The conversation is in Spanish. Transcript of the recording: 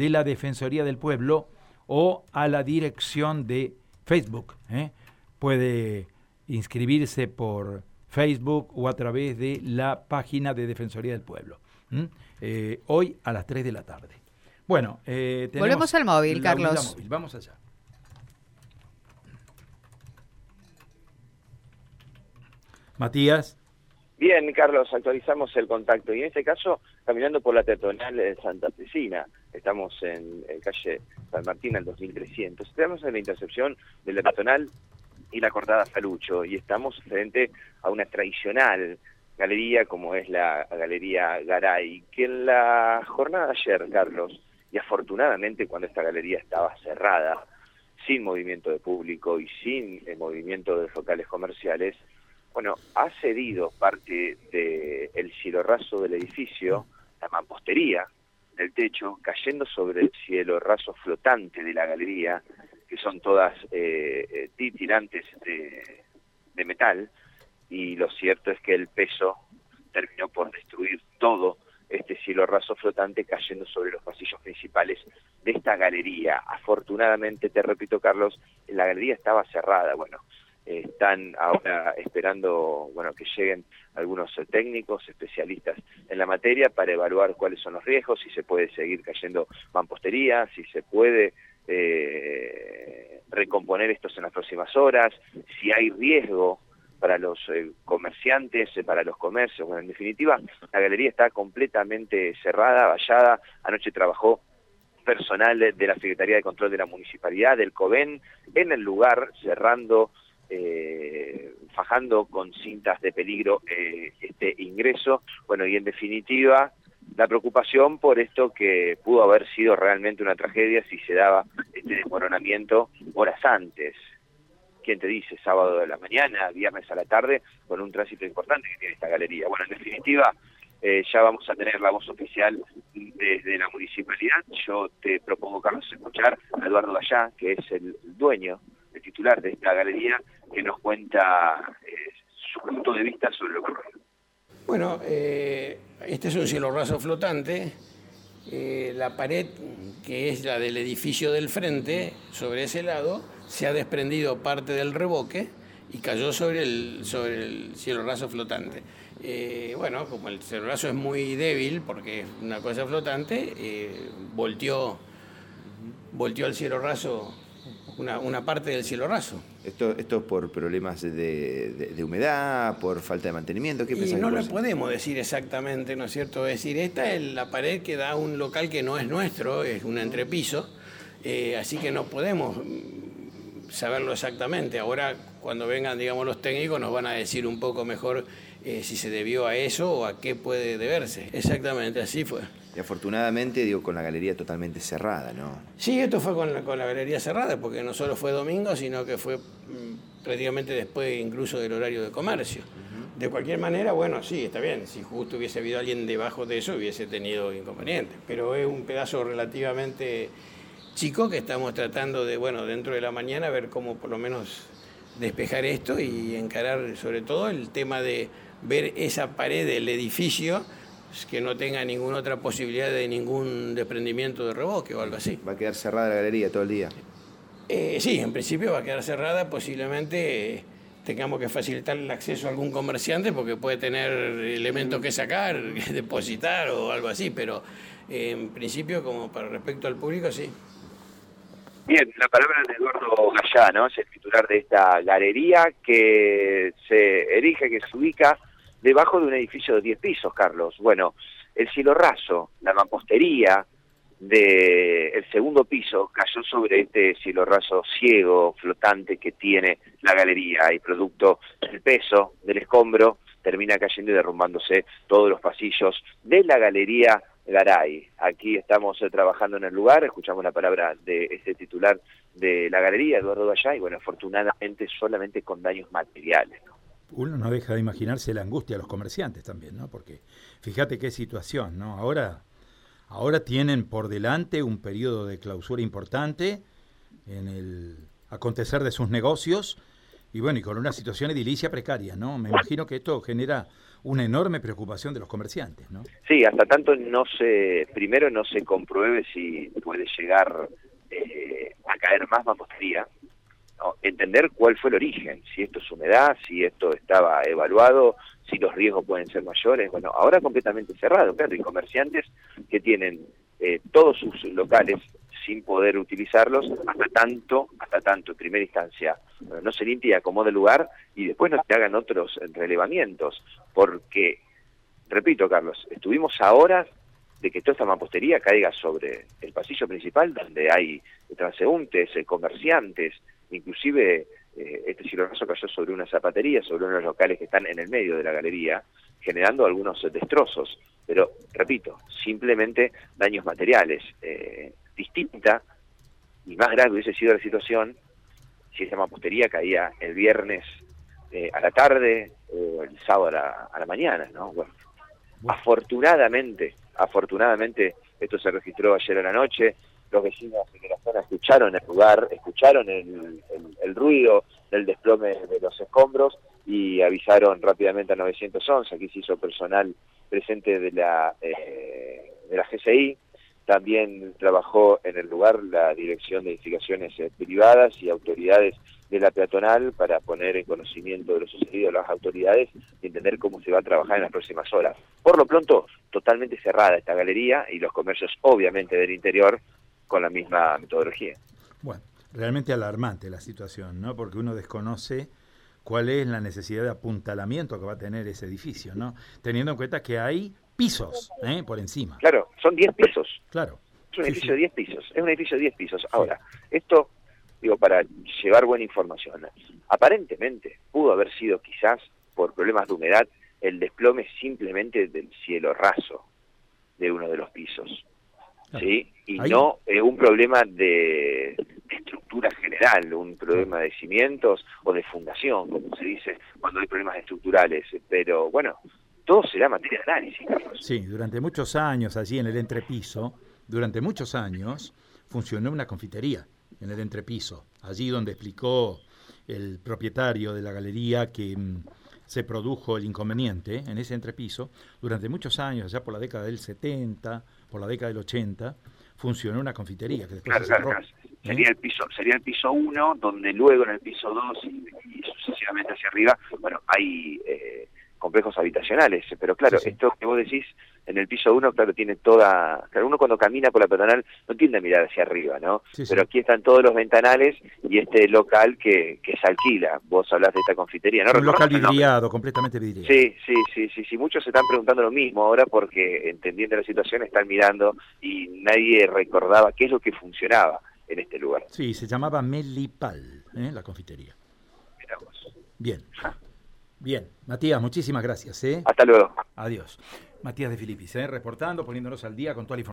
de la Defensoría del Pueblo o a la dirección de Facebook. ¿eh? Puede inscribirse por Facebook o a través de la página de Defensoría del Pueblo. Eh, hoy a las 3 de la tarde. Bueno, eh, volvemos al móvil, Carlos. Vamos allá. Matías. Bien, Carlos, actualizamos el contacto. Y en este caso, caminando por la teatonal de Santa Cecina, estamos en, calle San Martín al 2300. Estamos en la intercepción de la teatonal y la cortada Falucho, y estamos frente a una tradicional galería como es la Galería Garay, que en la jornada de ayer, Carlos, y afortunadamente cuando esta galería estaba cerrada, sin movimiento de público y sin movimiento de locales comerciales, bueno, ha cedido parte del cielo raso del edificio, la mampostería del techo, cayendo sobre el cielo raso flotante de la galería, que son todas eh, eh de, de metal, y lo cierto es que el peso terminó por destruir todo este cielo raso flotante cayendo sobre los pasillos principales de esta galería. Afortunadamente, te repito, Carlos, la galería estaba cerrada. Bueno, están ahora esperando bueno que lleguen algunos técnicos especialistas en la materia para evaluar cuáles son los riesgos si se puede seguir cayendo mampostería si se puede eh, recomponer estos en las próximas horas si hay riesgo para los eh, comerciantes, eh, para los comercios. Bueno, en definitiva, la galería está completamente cerrada, vallada. Anoche trabajó personal de la Secretaría de Control de la Municipalidad, del COVEN, en el lugar, cerrando eh, fajando con cintas de peligro eh, este ingreso. Bueno, y en definitiva, la preocupación por esto que pudo haber sido realmente una tragedia si se daba este desmoronamiento horas antes. ¿Quién te dice? Sábado de la mañana, viernes a la tarde, con un tránsito importante que tiene esta galería. Bueno, en definitiva, eh, ya vamos a tener la voz oficial desde la municipalidad. Yo te propongo, Carlos, escuchar a Eduardo Gallá, que es el dueño, el titular de esta galería, nos cuenta eh, su punto de vista sobre lo que ocurrió. Bueno, eh, este es un cielo raso flotante. Eh, la pared, que es la del edificio del frente, sobre ese lado, se ha desprendido parte del revoque y cayó sobre el, sobre el cielo raso flotante. bueno, como el cielo raso es muy débil, porque es una cosa flotante, volteó, volteó el cielo raso una, parte del cielo raso. ¿Esto, esto por problemas de, humedad, por falta de mantenimiento? ¿Qué y no lo podemos decir exactamente, ¿no es cierto? Es decir, esta es la pared que da un local que no es nuestro, es un entrepiso, eh, así que no podemos mm, saberlo exactamente. Ahora, cuando vengan, digamos, los técnicos, nos van a decir un poco mejor eh, si se debió a eso o a qué puede deberse. Exactamente, así fue. Y afortunadamente, digo, con la galería totalmente cerrada, ¿no? Sí, esto fue con la, con la galería cerrada, porque no solo fue domingo, sino que fue mm, prácticamente después incluso del horario de comercio. De cualquier manera, bueno, sí, está bien. Si justo hubiese habido alguien debajo de eso, hubiese tenido inconvenientes. Pero es un pedazo relativamente chico que estamos tratando de, bueno, dentro de la mañana, ver cómo por lo menos despejar esto y encarar sobre todo el tema de ver esa pared del edificio que no tenga ninguna otra posibilidad de ningún desprendimiento de reboque o algo así. ¿Va a quedar cerrada la galería todo el día? Eh, sí, en principio va a quedar cerrada, posiblemente eh, tengamos que facilitar el acceso a algún comerciante porque puede tener elementos que sacar, que depositar o algo así, pero eh, en principio como para respecto al público sí. Bien, la palabra de Eduardo Gallano, es el titular de esta galería que se erige, que se ubica debajo de un edificio de 10 pisos, Carlos. Bueno, el cielo raso, la mampostería del el segundo piso cayó sobre este cielo raso ciego, flotante que tiene la galería y producto del peso del escombro termina cayendo y derrumbándose todos los pasillos de la galería Garay. Aquí estamos eh, trabajando en el lugar, escuchamos la palabra de este titular de la galería, Eduardo Gallá, y bueno, afortunadamente solamente con daños materiales. ¿No? uno no deja de imaginarse la angustia de los comerciantes también, ¿no? Porque fíjate qué situación, ¿no? Ahora, ahora tienen por delante un periodo de clausura importante en el acontecer de sus negocios y bueno, y con una situación edilicia precaria, ¿no? Me imagino que esto genera una enorme preocupación de los comerciantes, ¿no? Sí, hasta tanto no se, primero no se compruebe si puede llegar eh, a caer más mampostería, entender cuál fue el origen, si esto es humedad, si esto estaba evaluado, si los riesgos pueden ser mayores. Bueno, ahora completamente cerrado, claro, y comerciantes que tienen eh, todos sus locales sin poder utilizarlos hasta tanto, hasta tanto en primera instancia no se limpie y acomode el lugar y después no se hagan otros relevamientos, porque, repito Carlos, estuvimos a horas de que toda esta mampostería caiga sobre el pasillo principal donde hay transeúntes, eh, comerciantes, inclusive eh, este cielo cayó sobre una zapatería, sobre unos locales que están en el medio de la galería, generando algunos destrozos, pero repito, simplemente daños materiales. Eh, distinta y más grave hubiese sido la situación si esa mampostería caía el viernes eh, a la tarde o el sábado a la, mañana, ¿no? Bueno, afortunadamente, afortunadamente esto se registró ayer en la noche, los vecinos de la zona escucharon el lugar, escucharon el, ruido del desplome de los escombros y avisaron rápidamente a 911, aquí se hizo personal presente de la, eh, de la GCI, también trabajó en el lugar la Dirección de Investigaciones eh, Privadas y autoridades de la peatonal para poner en conocimiento de lo sucedido a las autoridades y entender cómo se va a trabajar en las próximas horas. Por lo pronto, totalmente cerrada esta galería y los comercios obviamente del interior con la misma metodología. Bueno, realmente alarmante la situación, ¿no? Porque uno desconoce cuál es la necesidad de apuntalamiento que va a tener ese edificio, ¿no? Teniendo en cuenta que hay pisos ¿eh? por encima. Claro, son 10 pisos. Claro. Es un edificio de 10 pisos, es un edificio de 10 pisos. Ahora, esto, digo, para llevar buena información, aparentemente pudo haber sido quizás por problemas de humedad el desplome simplemente del cielo raso de uno de los pisos. ¿Sí? Y no eh, un problema de, estructura general, un problema de cimientos o de fundación, como se dice cuando hay problemas estructurales. Pero bueno, todo será materia de análisis, Sí, durante muchos años allí en el entrepiso, durante muchos años funcionó una confitería en el entrepiso, allí donde explicó el propietario de la galería que mm, se produjo el inconveniente en ese entrepiso, durante muchos años, allá por la década del 70, por la década del 80, funcionó una confitería que después claro, Sería el piso sería el piso 1, donde luego en el piso 2 y, sucesivamente hacia arriba, bueno, hay eh, complejos habitacionales, pero claro, esto que vos decís en el piso 1, claro, tiene toda, claro, uno cuando camina por la peatonal no tiende a mirar hacia arriba, ¿no? pero aquí están todos los ventanales y este local que, que se alquila, vos hablas de esta confitería, ¿no? Un local vidriado, completamente vidriado. Sí, sí, sí, sí, sí, muchos se están preguntando lo mismo ahora porque entendiendo la situación están mirando y nadie recordaba qué es lo que funcionaba en este lugar. Sí, se llamaba Melipal, ¿eh? la confitería. Bien. Bien, Matías, muchísimas gracias. ¿eh? Hasta luego. Adiós. Matías de Filipis, ¿eh? reportando, poniéndonos al día con toda la información.